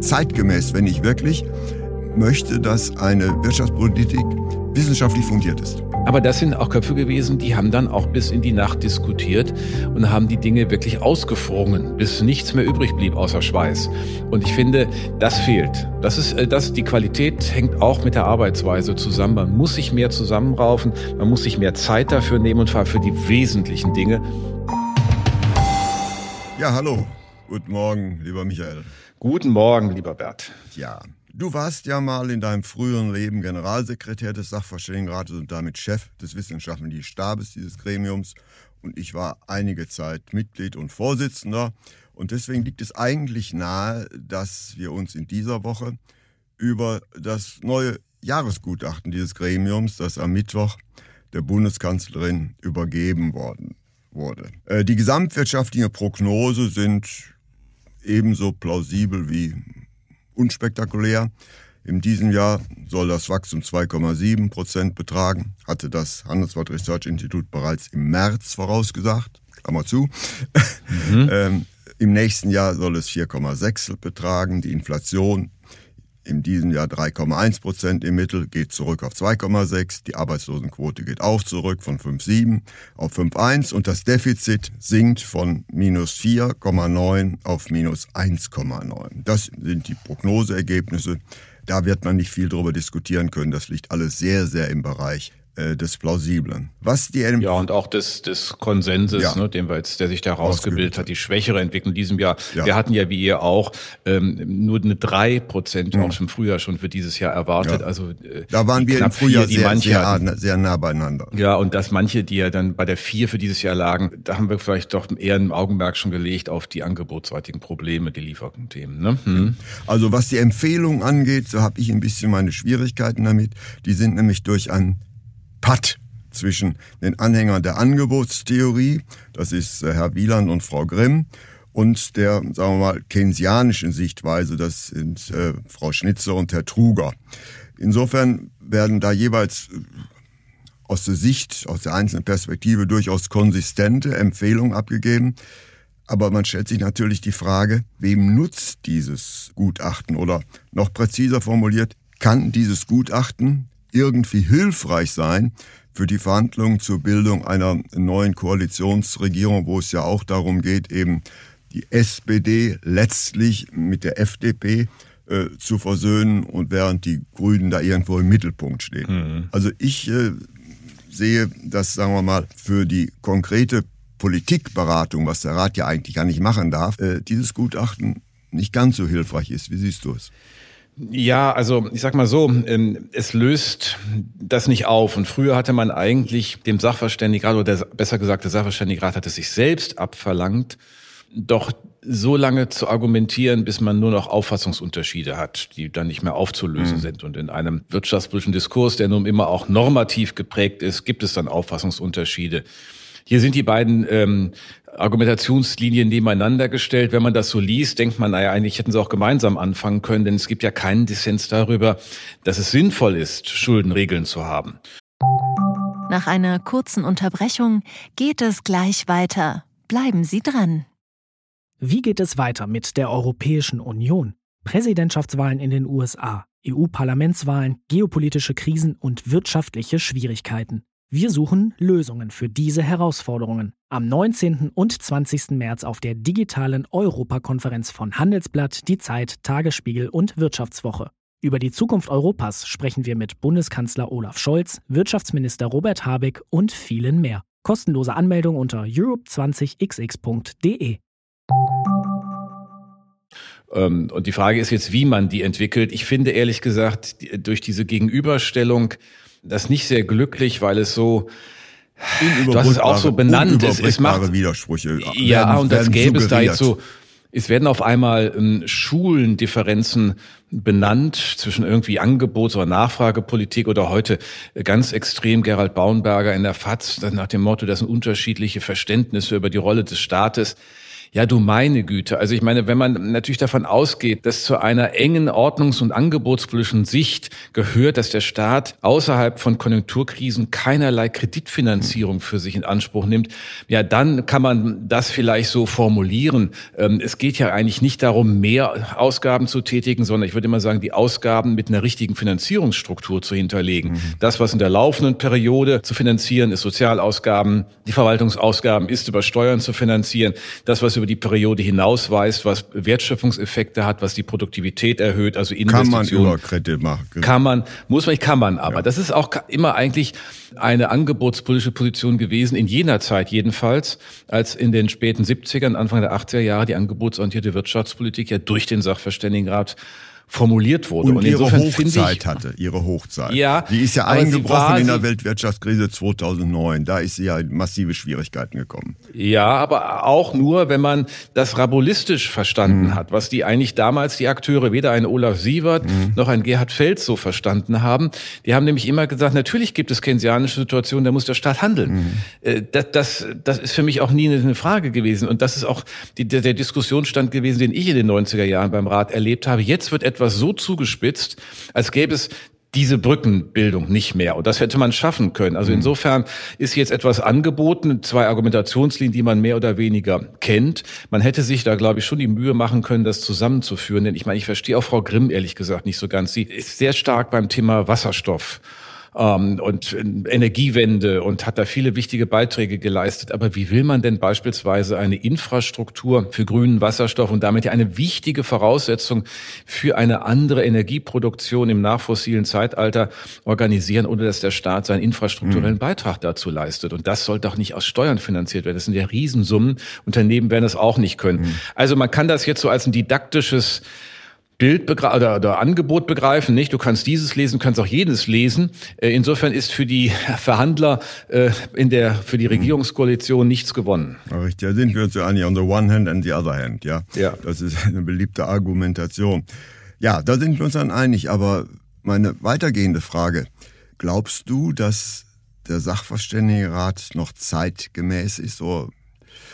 zeitgemäß, wenn ich wirklich möchte, dass eine Wirtschaftspolitik wissenschaftlich fundiert ist? Aber das sind auch Köpfe gewesen, die haben dann auch bis in die Nacht diskutiert und haben die Dinge wirklich ausgefrungen, bis nichts mehr übrig blieb außer Schweiß. Und ich finde, das fehlt. Das ist, äh, das, die Qualität hängt auch mit der Arbeitsweise zusammen. Man muss sich mehr zusammenraufen, man muss sich mehr Zeit dafür nehmen und zwar für die wesentlichen Dinge. Ja, hallo. Guten Morgen, lieber Michael. Guten Morgen, lieber Bert. Ja, du warst ja mal in deinem früheren Leben Generalsekretär des Sachverständigenrates und damit Chef des wissenschaftlichen Stabes dieses Gremiums. Und ich war einige Zeit Mitglied und Vorsitzender. Und deswegen liegt es eigentlich nahe, dass wir uns in dieser Woche über das neue Jahresgutachten dieses Gremiums, das am Mittwoch der Bundeskanzlerin übergeben worden wurde. Äh, die gesamtwirtschaftliche Prognose sind ebenso plausibel wie unspektakulär. In diesem Jahr soll das Wachstum 2,7 Prozent betragen, hatte das Handelsblatt Research Institut bereits im März vorausgesagt. Klammer zu. Mhm. ähm, Im nächsten Jahr soll es 4,6 betragen. Die Inflation in diesem Jahr 3,1 Prozent im Mittel, geht zurück auf 2,6. Die Arbeitslosenquote geht auch zurück von 5,7 auf 5,1 und das Defizit sinkt von minus 4,9 auf minus 1,9. Das sind die Prognoseergebnisse. Da wird man nicht viel darüber diskutieren können. Das liegt alles sehr, sehr im Bereich äh, des Plausiblen. Was die LM ja und auch des, des Konsenses, ja. ne, den wir jetzt, der sich da rausgebildet hat, die schwächere Entwicklung in diesem Jahr. Ja. Wir hatten ja wie ihr auch ähm, nur eine drei Prozent mhm. auch im Frühjahr schon für dieses Jahr erwartet. Ja. Also äh, da waren wir im Frühjahr vier, sehr, sehr, hatten, sehr nah beieinander. Ja und dass manche, die ja dann bei der vier für dieses Jahr lagen, da haben wir vielleicht doch eher ein Augenmerk schon gelegt auf die angebotsseitigen Probleme, die Lieferthemen. Ne? Hm. Also was die Empfehlung angeht, so habe ich ein bisschen meine Schwierigkeiten damit. Die sind nämlich durch ein Patt zwischen den Anhängern der Angebotstheorie, das ist äh, Herr Wieland und Frau Grimm, und der, sagen wir mal, keynesianischen Sichtweise, das sind äh, Frau Schnitzer und Herr Truger. Insofern werden da jeweils äh, aus der Sicht, aus der einzelnen Perspektive durchaus konsistente Empfehlungen abgegeben. Aber man stellt sich natürlich die Frage, wem nutzt dieses Gutachten? Oder noch präziser formuliert, kann dieses Gutachten irgendwie hilfreich sein für die Verhandlungen zur Bildung einer neuen Koalitionsregierung, wo es ja auch darum geht, eben die SPD letztlich mit der FDP äh, zu versöhnen und während die Grünen da irgendwo im Mittelpunkt stehen. Mhm. Also ich äh, sehe das, sagen wir mal, für die konkrete Politikberatung, was der Rat ja eigentlich gar nicht machen darf, äh, dieses Gutachten nicht ganz so hilfreich ist. Wie siehst du es? Ja, also ich sag mal so, ähm, es löst das nicht auf. Und früher hatte man eigentlich dem Sachverständigenrat, oder der, besser gesagt, der Sachverständigenrat hat es sich selbst abverlangt, doch so lange zu argumentieren, bis man nur noch Auffassungsunterschiede hat, die dann nicht mehr aufzulösen mhm. sind. Und in einem wirtschaftspolitischen Diskurs, der nun immer auch normativ geprägt ist, gibt es dann Auffassungsunterschiede. Hier sind die beiden ähm, Argumentationslinien nebeneinander gestellt. Wenn man das so liest, denkt man, naja, eigentlich hätten sie auch gemeinsam anfangen können, denn es gibt ja keinen Dissens darüber, dass es sinnvoll ist, Schuldenregeln zu haben. Nach einer kurzen Unterbrechung geht es gleich weiter. Bleiben Sie dran. Wie geht es weiter mit der Europäischen Union? Präsidentschaftswahlen in den USA, EU-Parlamentswahlen, geopolitische Krisen und wirtschaftliche Schwierigkeiten. Wir suchen Lösungen für diese Herausforderungen. Am 19. und 20. März auf der digitalen Europakonferenz von Handelsblatt, Die Zeit, Tagesspiegel und Wirtschaftswoche. Über die Zukunft Europas sprechen wir mit Bundeskanzler Olaf Scholz, Wirtschaftsminister Robert Habeck und vielen mehr. Kostenlose Anmeldung unter europe20xx.de. Ähm, und die Frage ist jetzt, wie man die entwickelt. Ich finde ehrlich gesagt, durch diese Gegenüberstellung das nicht sehr glücklich, weil es so du hast es auch so benannt. Es, es macht Widersprüche. Ja, werden, und das gäbe es da jetzt so Es werden auf einmal ähm, Schulendifferenzen benannt zwischen irgendwie Angebots- oder Nachfragepolitik oder heute ganz extrem Gerald Baunberger in der FAZ nach dem Motto, das sind unterschiedliche Verständnisse über die Rolle des Staates. Ja, du meine Güte. Also ich meine, wenn man natürlich davon ausgeht, dass zu einer engen ordnungs- und angebotspolitischen Sicht gehört, dass der Staat außerhalb von Konjunkturkrisen keinerlei Kreditfinanzierung für sich in Anspruch nimmt, ja, dann kann man das vielleicht so formulieren. Ähm, es geht ja eigentlich nicht darum, mehr Ausgaben zu tätigen, sondern ich würde immer sagen, die Ausgaben mit einer richtigen Finanzierungsstruktur zu hinterlegen. Mhm. Das, was in der laufenden Periode zu finanzieren ist, Sozialausgaben, die Verwaltungsausgaben ist über Steuern zu finanzieren. Das, was über die Periode hinausweist, was Wertschöpfungseffekte hat, was die Produktivität erhöht, also Investitionen. Kann man über Kredit machen. Kann man, muss man nicht, kann man aber. Ja. Das ist auch immer eigentlich eine angebotspolitische Position gewesen, in jener Zeit jedenfalls, als in den späten 70ern, Anfang der 80er Jahre die angebotsorientierte Wirtschaftspolitik ja durch den Sachverständigenrat formuliert wurde. Und, und ihre Hochzeit ich, hatte, ihre Hochzeit. Ja, die ist ja eingebrochen in der Weltwirtschaftskrise 2009. Da ist sie ja in massive Schwierigkeiten gekommen. Ja, aber auch nur, wenn man das rabulistisch verstanden mhm. hat, was die eigentlich damals die Akteure, weder ein Olaf Sievert mhm. noch ein Gerhard Feld so verstanden haben. Die haben nämlich immer gesagt, natürlich gibt es keynesianische Situationen, da muss der Staat handeln. Mhm. Äh, das, das, das ist für mich auch nie eine Frage gewesen. Und das ist auch die, der, der Diskussionsstand gewesen, den ich in den 90er Jahren beim Rat erlebt habe. Jetzt wird etwas etwas so zugespitzt, als gäbe es diese Brückenbildung nicht mehr. Und das hätte man schaffen können. Also mhm. insofern ist jetzt etwas angeboten, zwei Argumentationslinien, die man mehr oder weniger kennt. Man hätte sich da, glaube ich, schon die Mühe machen können, das zusammenzuführen. Denn ich meine, ich verstehe auch Frau Grimm ehrlich gesagt nicht so ganz. Sie ist sehr stark beim Thema Wasserstoff ähm, und Energiewende und hat da viele wichtige Beiträge geleistet. Aber wie will man denn beispielsweise eine Infrastruktur für grünen Wasserstoff und damit ja eine wichtige Voraussetzung für eine andere Energieproduktion im nachfossilen Zeitalter organisieren, ohne dass der Staat seinen infrastrukturellen mhm. Beitrag dazu leistet? Und das soll doch nicht aus Steuern finanziert werden. Das sind ja Riesensummen. Unternehmen werden das auch nicht können. Mhm. Also man kann das jetzt so als ein didaktisches Bild oder, oder Angebot begreifen, nicht? Du kannst dieses lesen, du kannst auch jedes lesen. Äh, insofern ist für die Verhandler äh, in der für die Regierungskoalition nichts gewonnen. Richtig, da sind wir uns ja einig on the one hand and the other hand, ja. Ja. Das ist eine beliebte Argumentation. Ja, da sind wir uns dann einig. Aber meine weitergehende Frage: Glaubst du, dass der Sachverständigenrat noch zeitgemäß ist, so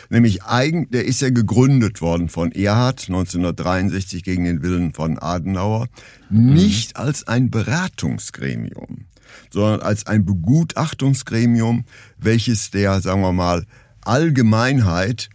Nämlich eigen, der ist ja gegründet worden von Erhard 1963 gegen den Willen von Adenauer, mhm. nicht als ein Beratungsgremium, sondern als ein Begutachtungsgremium, welches der, sagen wir mal, Allgemeinheit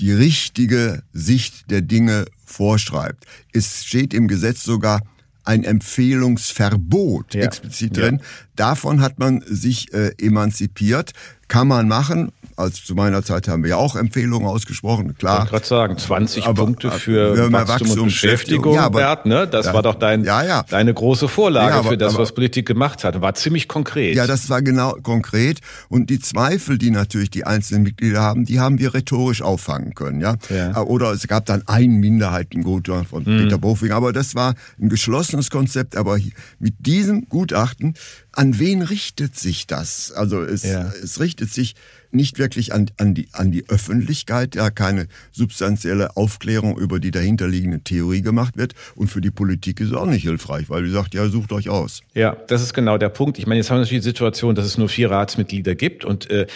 die richtige Sicht der Dinge vorschreibt. Es steht im Gesetz sogar ein Empfehlungsverbot ja. explizit drin. Ja. Davon hat man sich äh, emanzipiert. Kann man machen, als zu meiner Zeit haben wir ja auch Empfehlungen ausgesprochen, klar. Ich wollte gerade sagen, 20 aber, Punkte für, für Wachstum, Wachstum und Beschäftigung, ja, aber, Bert, ne? Das ja, war doch dein, ja, ja. deine große Vorlage aber, für das, was Politik gemacht hat. War ziemlich konkret. Ja, das war genau konkret. Und die Zweifel, die natürlich die einzelnen Mitglieder haben, die haben wir rhetorisch auffangen können, ja. ja. Oder es gab dann ein Minderheitengutachten von mhm. Peter Bofing, aber das war ein geschlossenes Konzept. Aber mit diesem Gutachten, an wen richtet sich das? Also es, ja. es richtet sich nicht wirklich an, an, die, an die Öffentlichkeit, ja keine substanzielle Aufklärung über die dahinterliegende Theorie gemacht wird. Und für die Politik ist es auch nicht hilfreich, weil die sagt, ja, sucht euch aus. Ja, das ist genau der Punkt. Ich meine, jetzt haben wir natürlich die Situation, dass es nur vier Ratsmitglieder gibt und äh,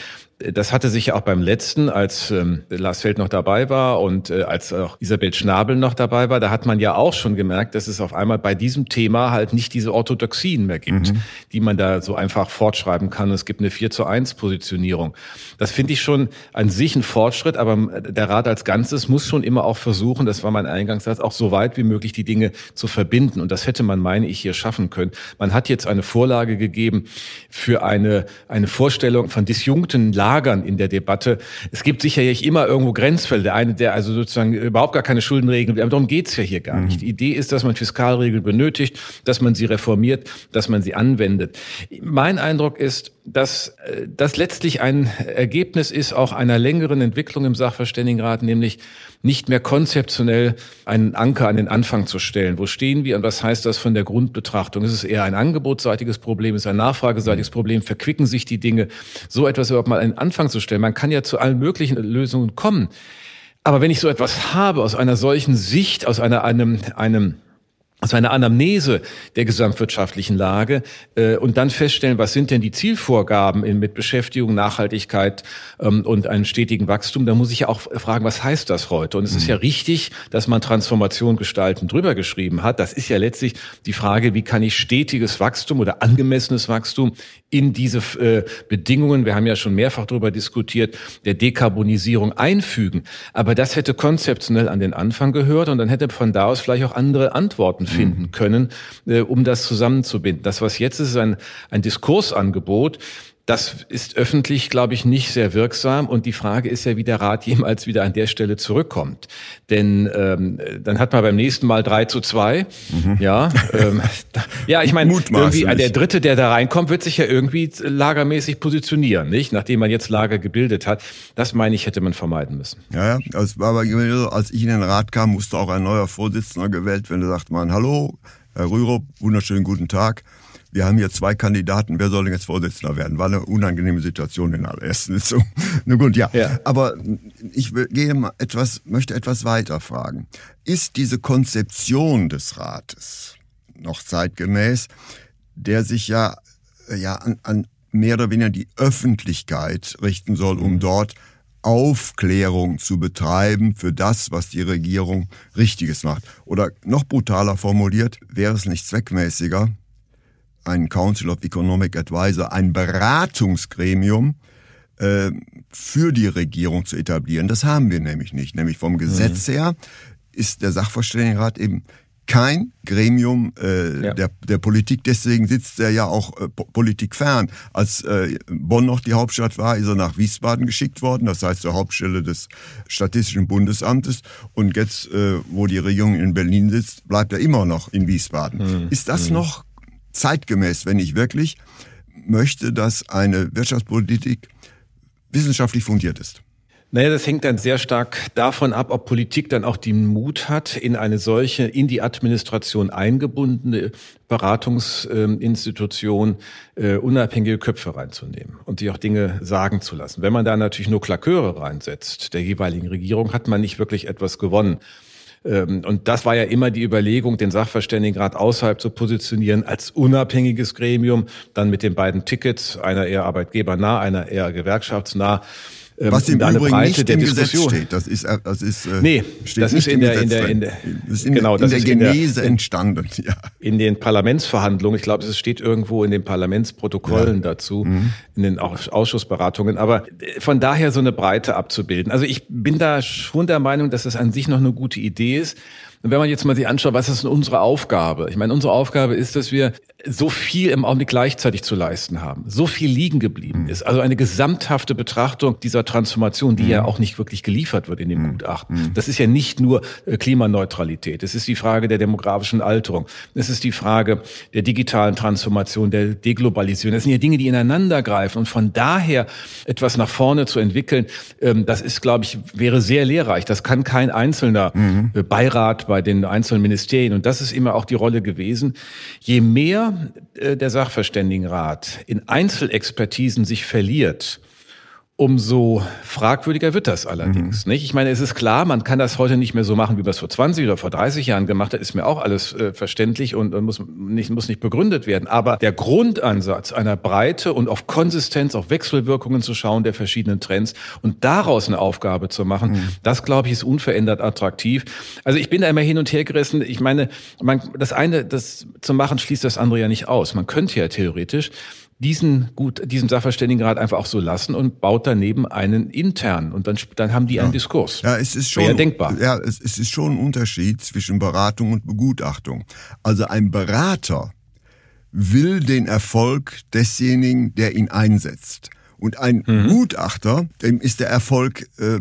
das hatte sich ja auch beim letzten, als ähm, Lars Feld noch dabei war und äh, als auch Isabel Schnabel noch dabei war, da hat man ja auch schon gemerkt, dass es auf einmal bei diesem Thema halt nicht diese Orthodoxien mehr gibt, mhm. die man da so einfach fortschreiben kann. Es gibt eine 4 zu 1 Positionierung. Das finde ich schon an sich ein Fortschritt, aber der Rat als Ganzes muss schon immer auch versuchen, das war mein Eingangssatz, auch so weit wie möglich die Dinge zu verbinden. Und das hätte man, meine ich, hier schaffen können. Man hat jetzt eine Vorlage gegeben für eine, eine Vorstellung von disjunkten Lagen Lagern in der Debatte. Es gibt sicherlich immer irgendwo Grenzfälle. Der eine, der also sozusagen überhaupt gar keine Schuldenregeln, aber darum geht's ja hier gar mhm. nicht. Die Idee ist, dass man Fiskalregeln benötigt, dass man sie reformiert, dass man sie anwendet. Mein Eindruck ist, dass äh, das letztlich ein Ergebnis ist auch einer längeren Entwicklung im Sachverständigenrat, nämlich nicht mehr konzeptionell einen Anker an den Anfang zu stellen. Wo stehen wir und was heißt das von der Grundbetrachtung? Ist es eher ein angebotsseitiges Problem, ist es ein nachfrageseitiges Problem? Verquicken sich die Dinge? So etwas überhaupt mal an den Anfang zu stellen. Man kann ja zu allen möglichen Lösungen kommen. Aber wenn ich so etwas habe aus einer solchen Sicht, aus einer, einem, einem also eine Anamnese der gesamtwirtschaftlichen Lage äh, und dann feststellen, was sind denn die Zielvorgaben in, mit Beschäftigung, Nachhaltigkeit ähm, und einem stetigen Wachstum. Da muss ich ja auch fragen, was heißt das heute? Und es mhm. ist ja richtig, dass man Transformation gestalten drüber geschrieben hat. Das ist ja letztlich die Frage, wie kann ich stetiges Wachstum oder angemessenes Wachstum in diese äh, Bedingungen, wir haben ja schon mehrfach darüber diskutiert, der Dekarbonisierung einfügen. Aber das hätte konzeptionell an den Anfang gehört und dann hätte von da aus vielleicht auch andere Antworten finden mhm. können, äh, um das zusammenzubinden. Das, was jetzt ist, ist ein, ein Diskursangebot, das ist öffentlich, glaube ich, nicht sehr wirksam. Und die Frage ist ja, wie der Rat jemals wieder an der Stelle zurückkommt. Denn ähm, dann hat man beim nächsten Mal drei zu zwei. Mhm. Ja, ähm, ja, ich meine, irgendwie der Dritte, der da reinkommt, wird sich ja irgendwie lagermäßig positionieren, nicht? Nachdem man jetzt Lager gebildet hat. Das meine ich, hätte man vermeiden müssen. Ja, war aber als ich in den Rat kam, musste auch ein neuer Vorsitzender gewählt werden. Da sagt man, hallo, Herr Rürup, wunderschönen guten Tag wir haben hier zwei Kandidaten, wer soll denn jetzt Vorsitzender werden? War eine unangenehme Situation in aller ersten Sitzung. Nun gut, ja. ja. Aber ich gehe mal etwas, möchte etwas weiter fragen. Ist diese Konzeption des Rates noch zeitgemäß, der sich ja, ja an, an mehr oder weniger die Öffentlichkeit richten soll, um mhm. dort Aufklärung zu betreiben für das, was die Regierung Richtiges macht. Oder noch brutaler formuliert, wäre es nicht zweckmäßiger, ein Council of Economic Advisor, ein Beratungsgremium äh, für die Regierung zu etablieren. Das haben wir nämlich nicht. Nämlich vom Gesetz mhm. her ist der Sachverständigenrat eben kein Gremium äh, ja. der, der Politik, deswegen sitzt er ja auch äh, Politik fern. Als äh, Bonn noch die Hauptstadt war, ist er nach Wiesbaden geschickt worden, das heißt zur Hauptstelle des Statistischen Bundesamtes. Und jetzt, äh, wo die Regierung in Berlin sitzt, bleibt er immer noch in Wiesbaden. Mhm. Ist das mhm. noch zeitgemäß, wenn ich wirklich möchte, dass eine Wirtschaftspolitik wissenschaftlich fundiert ist. Naja, das hängt dann sehr stark davon ab, ob Politik dann auch den Mut hat, in eine solche, in die Administration eingebundene Beratungsinstitution äh, unabhängige Köpfe reinzunehmen und sich auch Dinge sagen zu lassen. Wenn man da natürlich nur Klaköre reinsetzt der jeweiligen Regierung, hat man nicht wirklich etwas gewonnen. Ähm, und das war ja immer die Überlegung, den Sachverständigenrat außerhalb zu positionieren als unabhängiges Gremium, dann mit den beiden Tickets, einer eher arbeitgebernah, einer eher gewerkschaftsnah ähm, Was im Übrigen Breite nicht im Gesetz steht. Das ist, das ist, äh, nee, das ist in der, in der, in der, in, genau, in der Genese in der, entstanden. Ja. In den Parlamentsverhandlungen, ich glaube, es steht irgendwo in den Parlamentsprotokollen ja. dazu, mhm. in den Ausschussberatungen. Aber äh, von daher so eine Breite abzubilden. Also ich bin da schon der Meinung, dass es an sich noch eine gute Idee ist. Und wenn man jetzt mal sich anschaut, was ist denn unsere Aufgabe? Ich meine, unsere Aufgabe ist, dass wir so viel im Augenblick gleichzeitig zu leisten haben, so viel liegen geblieben mhm. ist. Also eine gesamthafte Betrachtung dieser Transformation, die mhm. ja auch nicht wirklich geliefert wird in dem mhm. Gutachten. Mhm. Das ist ja nicht nur äh, Klimaneutralität. Es ist die Frage der demografischen Alterung. Es ist die Frage der digitalen Transformation, der Deglobalisierung. Das sind ja Dinge, die ineinander greifen. Und von daher etwas nach vorne zu entwickeln, ähm, das ist, glaube ich, wäre sehr lehrreich. Das kann kein einzelner mhm. äh, Beirat bei den einzelnen Ministerien. Und das ist immer auch die Rolle gewesen. Je mehr äh, der Sachverständigenrat in Einzelexpertisen sich verliert, Umso fragwürdiger wird das allerdings, mhm. nicht? Ich meine, es ist klar, man kann das heute nicht mehr so machen, wie man es vor 20 oder vor 30 Jahren gemacht hat, ist mir auch alles äh, verständlich und, und, muss, nicht, muss nicht begründet werden. Aber der Grundansatz einer Breite und auf Konsistenz, auf Wechselwirkungen zu schauen der verschiedenen Trends und daraus eine Aufgabe zu machen, mhm. das glaube ich ist unverändert attraktiv. Also ich bin da immer hin und her gerissen. Ich meine, man, das eine, das zu machen, schließt das andere ja nicht aus. Man könnte ja theoretisch diesen gut, diesen Sachverständigenrat einfach auch so lassen und baut daneben einen intern und dann, dann haben die ja. einen Diskurs. Ja, es ist schon denkbar. Ja, es, es ist schon ein Unterschied zwischen Beratung und Begutachtung. Also ein Berater will den Erfolg desjenigen, der ihn einsetzt. Und ein mhm. Gutachter, dem ist der Erfolg äh,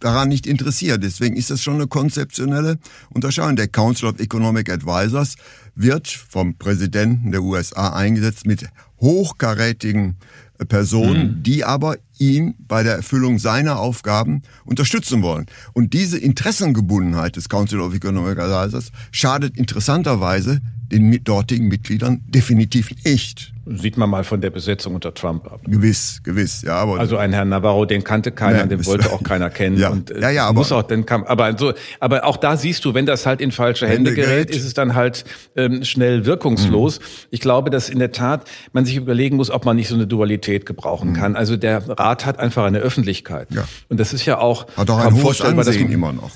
daran nicht interessiert. Deswegen ist das schon eine konzeptionelle Unterscheidung. Der Council of Economic Advisors wird vom Präsidenten der USA eingesetzt mit hochkarätigen äh, Personen, mhm. die aber ihn bei der Erfüllung seiner Aufgaben unterstützen wollen. Und diese Interessengebundenheit des Council of Economic Advisors schadet interessanterweise den dortigen Mitgliedern definitiv nicht. Sieht man mal von der Besetzung unter Trump ab. Gewiss, gewiss, ja. Aber also ein Herrn Navarro, den kannte keiner, nee, den wollte auch keiner kennen. ja, und, äh, ja, ja, aber, muss auch, den kam, aber, so, aber auch da siehst du, wenn das halt in falsche Hände, Hände gerät, ist es dann halt ähm, schnell wirkungslos. Mhm. Ich glaube, dass in der Tat man sich überlegen muss, ob man nicht so eine Dualität gebrauchen mhm. kann. Also der Rat hat einfach eine Öffentlichkeit. Ja. Und das ist ja auch... Hat auch ein hohes Ansehen immer noch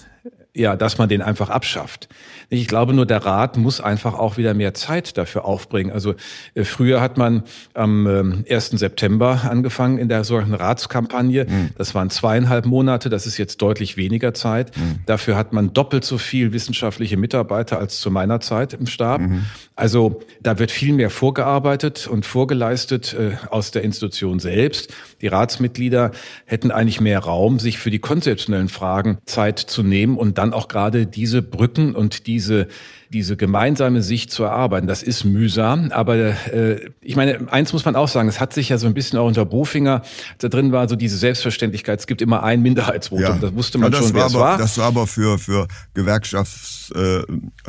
ja, dass man den einfach abschafft. Ich glaube nur, der Rat muss einfach auch wieder mehr Zeit dafür aufbringen. Also äh, früher hat man am äh, 1. September angefangen in der solchen Ratskampagne. Mhm. Das waren zweieinhalb Monate, das ist jetzt deutlich weniger Zeit. Mhm. Dafür hat man doppelt so viel wissenschaftliche Mitarbeiter als zu meiner Zeit im Stab. Mhm. Also da wird viel mehr vorgearbeitet und vorgeleistet äh, aus der Institution selbst. Die Ratsmitglieder hätten eigentlich mehr Raum, sich für die konzeptionellen Fragen Zeit zu nehmen und dann auch gerade diese Brücken und diese diese gemeinsame Sicht zu erarbeiten. Das ist mühsam, aber äh, ich meine, eins muss man auch sagen, es hat sich ja so ein bisschen auch unter Bofinger, da drin war so diese Selbstverständlichkeit, es gibt immer ein Minderheitsvotum, ja. das wusste man ja, das schon, wer es war. Das war aber für, für Gewerkschafts, äh,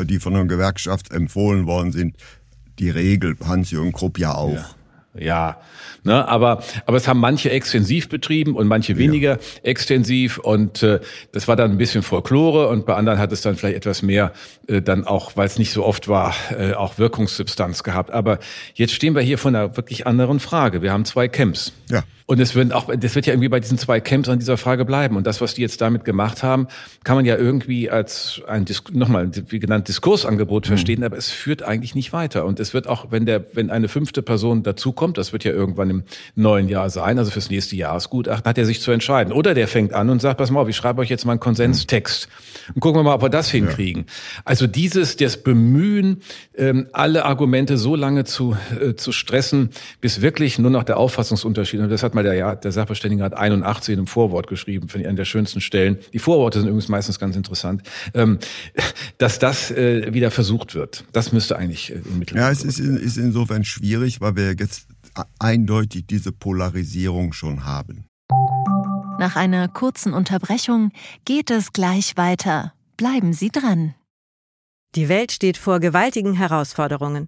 die von einer Gewerkschaft empfohlen worden sind, die Regel, Hans-Jürgen Krupp ja auch. Ja. Ja, ne, aber aber es haben manche extensiv betrieben und manche weniger ja. extensiv und äh, das war dann ein bisschen Folklore und bei anderen hat es dann vielleicht etwas mehr äh, dann auch, weil es nicht so oft war, äh, auch Wirkungssubstanz gehabt. Aber jetzt stehen wir hier vor einer wirklich anderen Frage. Wir haben zwei Camps. Ja. Und es wird auch, das wird ja irgendwie bei diesen zwei Camps an dieser Frage bleiben. Und das, was die jetzt damit gemacht haben, kann man ja irgendwie als ein, nochmal, wie genannt, Diskursangebot mhm. verstehen, mhm. aber es führt eigentlich nicht weiter. Und es wird auch, wenn der, wenn eine fünfte Person dazukommt, das wird ja irgendwann im neuen Jahr sein, also fürs nächste Jahresgutachten, hat er sich zu entscheiden. Oder der fängt an und sagt, pass mal auf, ich schreibe euch jetzt mal einen Konsenstext. Und gucken wir mal, ob wir das hinkriegen. Ja. Also dieses, das Bemühen, ähm, alle Argumente so lange zu, äh, zu stressen, bis wirklich nur noch der Auffassungsunterschied, und das hat man mal der, der Sachverständigenrat 81 im Vorwort geschrieben, finde ich an der schönsten Stellen. Die Vorworte sind übrigens meistens ganz interessant. Ähm, dass das äh, wieder versucht wird, das müsste eigentlich äh, im Mittelpunkt Ja, es ist, in, ist insofern schwierig, weil wir jetzt eindeutig diese Polarisierung schon haben. Nach einer kurzen Unterbrechung geht es gleich weiter. Bleiben Sie dran. Die Welt steht vor gewaltigen Herausforderungen.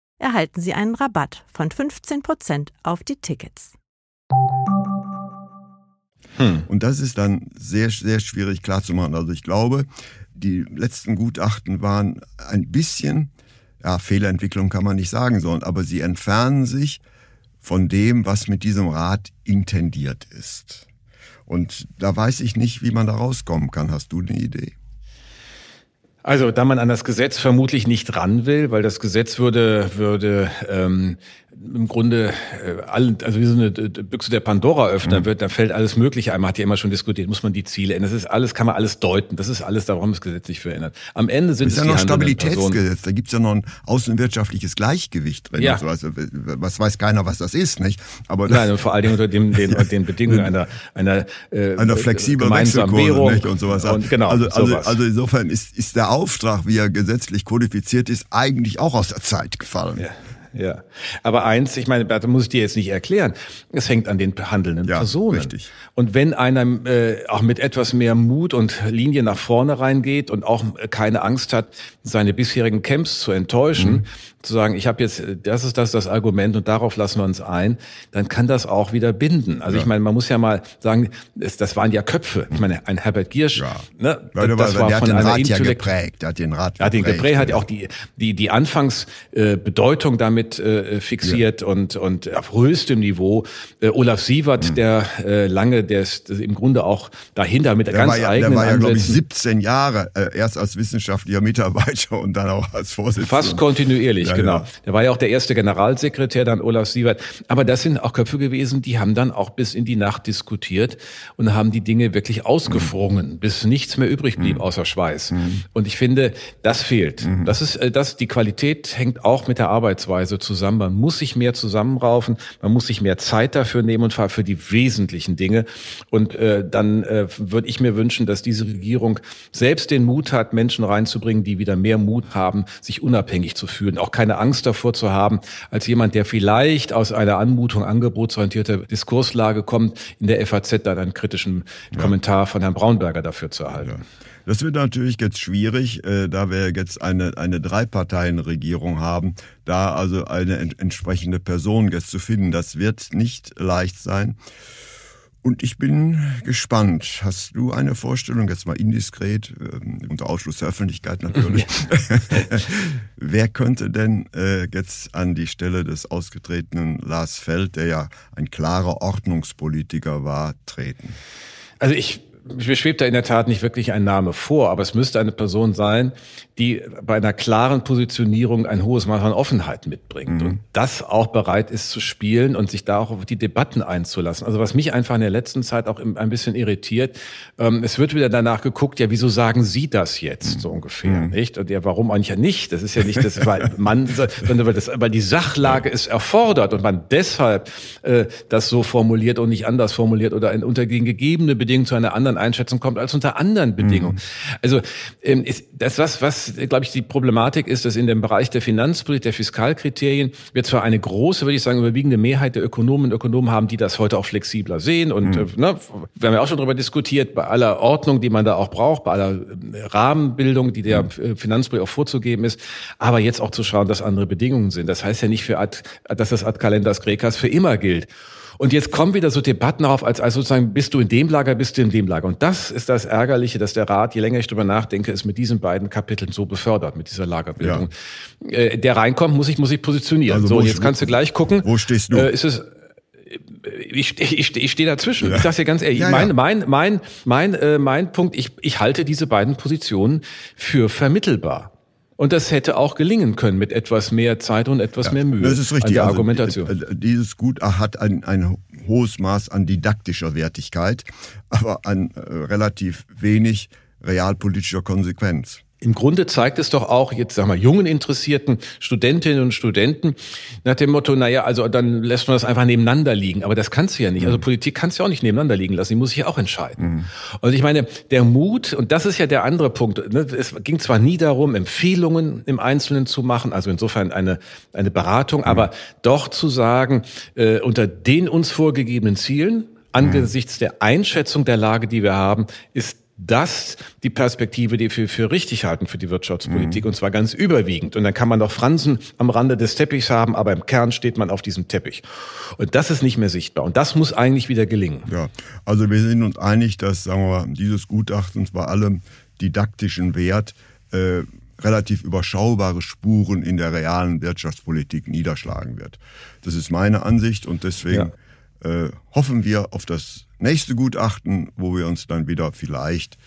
erhalten Sie einen Rabatt von 15% auf die Tickets. Hm. Und das ist dann sehr, sehr schwierig klarzumachen. Also ich glaube, die letzten Gutachten waren ein bisschen, ja, Fehlerentwicklung kann man nicht sagen, sondern, aber sie entfernen sich von dem, was mit diesem Rat intendiert ist. Und da weiß ich nicht, wie man da rauskommen kann. Hast du eine Idee? Also, da man an das Gesetz vermutlich nicht ran will, weil das Gesetz würde, würde ähm, im Grunde äh, all, also wie so eine Büchse der Pandora öffnen mhm. wird, da fällt alles Mögliche ein. Man hat ja immer schon diskutiert, muss man die Ziele ändern. Das ist alles, kann man alles deuten. Das ist alles, darum das Gesetz sich verändert. Am Ende sind das ist es ja noch ein Stabilitätsgesetz. Da gibt's ja noch ein außenwirtschaftliches Gleichgewicht drin. Ja. So. Also, was weiß keiner, was das ist, nicht? Aber Nein, und vor allen Dingen unter dem, den, ja. den Bedingungen einer einer äh, einer flexiblen Wechselkurse nicht? und sowas. Und genau, also, also, sowas. also insofern ist, ist der Auftrag, wie er gesetzlich kodifiziert ist, eigentlich auch aus der Zeit gefallen. Ja ja. Aber eins, ich meine, da muss ich dir jetzt nicht erklären. Es hängt an den handelnden ja, Personen. Richtig. Und wenn einer äh, auch mit etwas mehr Mut und Linie nach vorne reingeht und auch keine Angst hat, seine bisherigen Camps zu enttäuschen, mhm zu sagen, ich habe jetzt, das ist das das Argument und darauf lassen wir uns ein, dann kann das auch wieder binden. Also ja. ich meine, man muss ja mal sagen, das, das waren ja Köpfe. Ich meine, ein Herbert Giersch, ja. ne, das, das war von einer Rat ja geprägt, der hat den Rat geprägt. Hat den geprägt, hat ja auch die die die Anfangsbedeutung äh, damit äh, fixiert ja. und und auf höchstem Niveau. Äh, Olaf Sievert, mhm. der äh, lange, der ist im Grunde auch dahinter mit der, ganz ja, eigenen Der war ja, glaube ich, 17 Jahre äh, erst als wissenschaftlicher Mitarbeiter und dann auch als Vorsitzender. Fast kontinuierlich ja, genau. Ja. Der war ja auch der erste Generalsekretär, dann Olaf Sievert. Aber das sind auch Köpfe gewesen, die haben dann auch bis in die Nacht diskutiert und haben die Dinge wirklich ausgefrungen, mhm. bis nichts mehr übrig blieb mhm. außer Schweiß. Mhm. Und ich finde, das fehlt. Mhm. Das ist, äh, das, die Qualität hängt auch mit der Arbeitsweise also zusammen. Man muss sich mehr zusammenraufen, man muss sich mehr Zeit dafür nehmen und zwar für die wesentlichen Dinge. Und äh, dann äh, würde ich mir wünschen, dass diese Regierung selbst den Mut hat, Menschen reinzubringen, die wieder mehr Mut haben, sich unabhängig zu fühlen, auch keine Angst davor zu haben, als jemand, der vielleicht aus einer Anmutung angebotsorientierter Diskurslage kommt, in der FAZ dann einen kritischen ja. Kommentar von Herrn Braunberger dafür zu erhalten. Ja. Das wird natürlich jetzt schwierig, äh, da wir jetzt eine, eine Dreiparteienregierung haben, da also eine entsprechende Person jetzt zu finden. Das wird nicht leicht sein. Und ich bin gespannt. Hast du eine Vorstellung, jetzt mal indiskret, äh, unter Ausschluss der Öffentlichkeit natürlich, wer könnte denn äh, jetzt an die Stelle des ausgetretenen Lars Feld, der ja ein klarer Ordnungspolitiker war, treten? Also ich mir schwebt da in der Tat nicht wirklich ein Name vor, aber es müsste eine Person sein, die bei einer klaren Positionierung ein hohes Maß an Offenheit mitbringt mhm. und das auch bereit ist zu spielen und sich da auch auf die Debatten einzulassen. Also was mich einfach in der letzten Zeit auch ein bisschen irritiert, ähm, es wird wieder danach geguckt, ja, wieso sagen Sie das jetzt mhm. so ungefähr, mhm. nicht? Und ja, warum eigentlich nicht? Das ist ja nicht das, weil man, sondern weil, das, weil die Sachlage es erfordert und man deshalb äh, das so formuliert und nicht anders formuliert oder unter den gegebenen Bedingungen zu einer anderen Einschätzung kommt als unter anderen Bedingungen. Mhm. Also ähm, ist das was, was glaube ich die Problematik ist, dass in dem Bereich der Finanzpolitik, der Fiskalkriterien wir zwar eine große, würde ich sagen, überwiegende Mehrheit der Ökonomen und Ökonomen haben, die das heute auch flexibler sehen und mhm. äh, ne, wir haben ja auch schon darüber diskutiert, bei aller Ordnung, die man da auch braucht, bei aller äh, Rahmenbildung, die der mhm. Finanzpolitik auch vorzugeben ist, aber jetzt auch zu schauen, dass andere Bedingungen sind. Das heißt ja nicht für Ad, dass das Ad Kalenders Grekas für immer gilt. Und jetzt kommen wieder so Debatten auf, als, als sozusagen, bist du in dem Lager, bist du in dem Lager. Und das ist das Ärgerliche, dass der Rat, je länger ich drüber nachdenke, es mit diesen beiden Kapiteln so befördert, mit dieser Lagerbildung. Ja. Äh, der reinkommt, muss ich, muss ich positionieren. Also so, und jetzt kannst du gleich gucken. Wo stehst du? Äh, ist es, äh, ich, ich, ich stehe dazwischen. Ja. Ich sage dir ganz ehrlich, ja, mein, mein, mein, mein, äh, mein Punkt, ich, ich halte diese beiden Positionen für vermittelbar. Und das hätte auch gelingen können mit etwas mehr Zeit und etwas ja, mehr Mühe. Das ist richtig. An also, Argumentation. Also, dieses Gutachten hat ein, ein hohes Maß an didaktischer Wertigkeit, aber an äh, relativ wenig realpolitischer Konsequenz. Im Grunde zeigt es doch auch jetzt, sag mal, jungen interessierten Studentinnen und Studenten nach dem Motto, naja, also dann lässt man das einfach nebeneinander liegen. Aber das kannst du ja nicht. Also mhm. Politik kannst du ja auch nicht nebeneinander liegen lassen. Die muss sich ja auch entscheiden. Mhm. Und ich meine, der Mut, und das ist ja der andere Punkt, ne, es ging zwar nie darum, Empfehlungen im Einzelnen zu machen, also insofern eine, eine Beratung, mhm. aber doch zu sagen, äh, unter den uns vorgegebenen Zielen, angesichts der Einschätzung der Lage, die wir haben, ist das die Perspektive, die wir für richtig halten für die Wirtschaftspolitik, mhm. und zwar ganz überwiegend. Und dann kann man noch Fransen am Rande des Teppichs haben, aber im Kern steht man auf diesem Teppich. Und das ist nicht mehr sichtbar. Und das muss eigentlich wieder gelingen. Ja, also wir sind uns einig, dass sagen wir mal, dieses Gutachtens bei allem didaktischen Wert äh, relativ überschaubare Spuren in der realen Wirtschaftspolitik niederschlagen wird. Das ist meine Ansicht und deswegen ja. äh, hoffen wir auf das nächste Gutachten, wo wir uns dann wieder vielleicht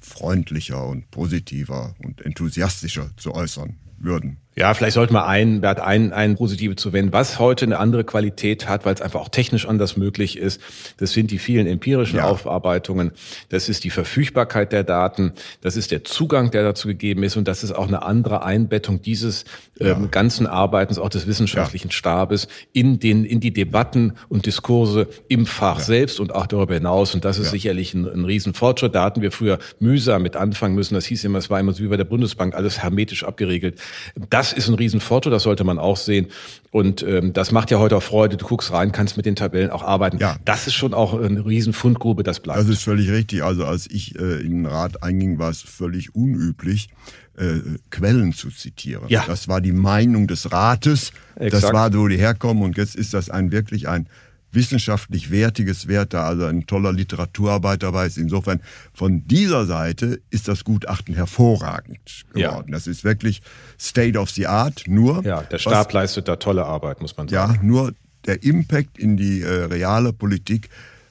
freundlicher und positiver und enthusiastischer zu äußern würden. Ja, vielleicht sollte man ein, Bert, ein, ein Positive zu wenden, was heute eine andere Qualität hat, weil es einfach auch technisch anders möglich ist. Das sind die vielen empirischen ja. Aufarbeitungen. Das ist die Verfügbarkeit der Daten. Das ist der Zugang, der dazu gegeben ist. Und das ist auch eine andere Einbettung dieses ja. ähm, ganzen Arbeitens, auch des wissenschaftlichen ja. Stabes in den, in die Debatten und Diskurse im Fach selbst und auch darüber hinaus. Und das ist sicherlich ein, ein Riesenfortschritt. Da hatten wir früher mühsam mit anfangen müssen. Das hieß immer, es war immer so wie bei der Bundesbank, alles hermetisch abgeregelt. Das das ist ein Riesenfoto, das sollte man auch sehen. Und ähm, das macht ja heute auch Freude. Du guckst rein, kannst mit den Tabellen auch arbeiten. Ja. Das ist schon auch eine Riesenfundgrube, das bleibt. Das ist völlig richtig. Also als ich äh, in den Rat einging, war es völlig unüblich, äh, Quellen zu zitieren. Ja. Das war die Meinung des Rates. Exakt. Das war, wo die herkommen. Und jetzt ist das ein wirklich ein wissenschaftlich wertiges Wert da, also ein toller Literaturarbeit dabei ist. Insofern von dieser Seite ist das Gutachten hervorragend geworden. Ja. Das ist wirklich State of the Art. Nur ja, der Stab was, leistet da tolle Arbeit, muss man sagen. Ja, nur der Impact in die äh, reale Politik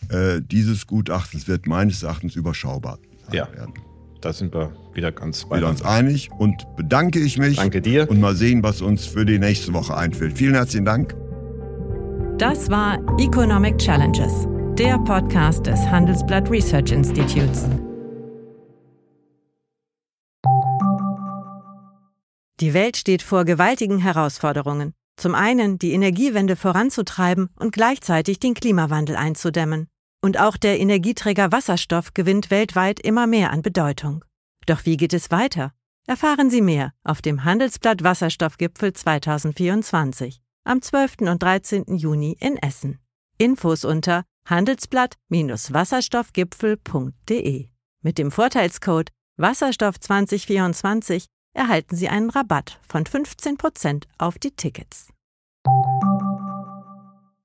äh, dieses Gutachtens wird meines Erachtens überschaubar ja. werden. Da sind wir wieder ganz bei uns einig und bedanke ich mich. Danke dir. Und mal sehen, was uns für die nächste Woche einfällt. Vielen herzlichen Dank. Das war Economic Challenges, der Podcast des Handelsblatt Research Institutes. Die Welt steht vor gewaltigen Herausforderungen. Zum einen die Energiewende voranzutreiben und gleichzeitig den Klimawandel einzudämmen. Und auch der Energieträger Wasserstoff gewinnt weltweit immer mehr an Bedeutung. Doch wie geht es weiter? Erfahren Sie mehr auf dem Handelsblatt Wasserstoffgipfel 2024 am 12. und 13. Juni in Essen. Infos unter handelsblatt-wasserstoffgipfel.de. Mit dem Vorteilscode Wasserstoff 2024 erhalten Sie einen Rabatt von 15% auf die Tickets.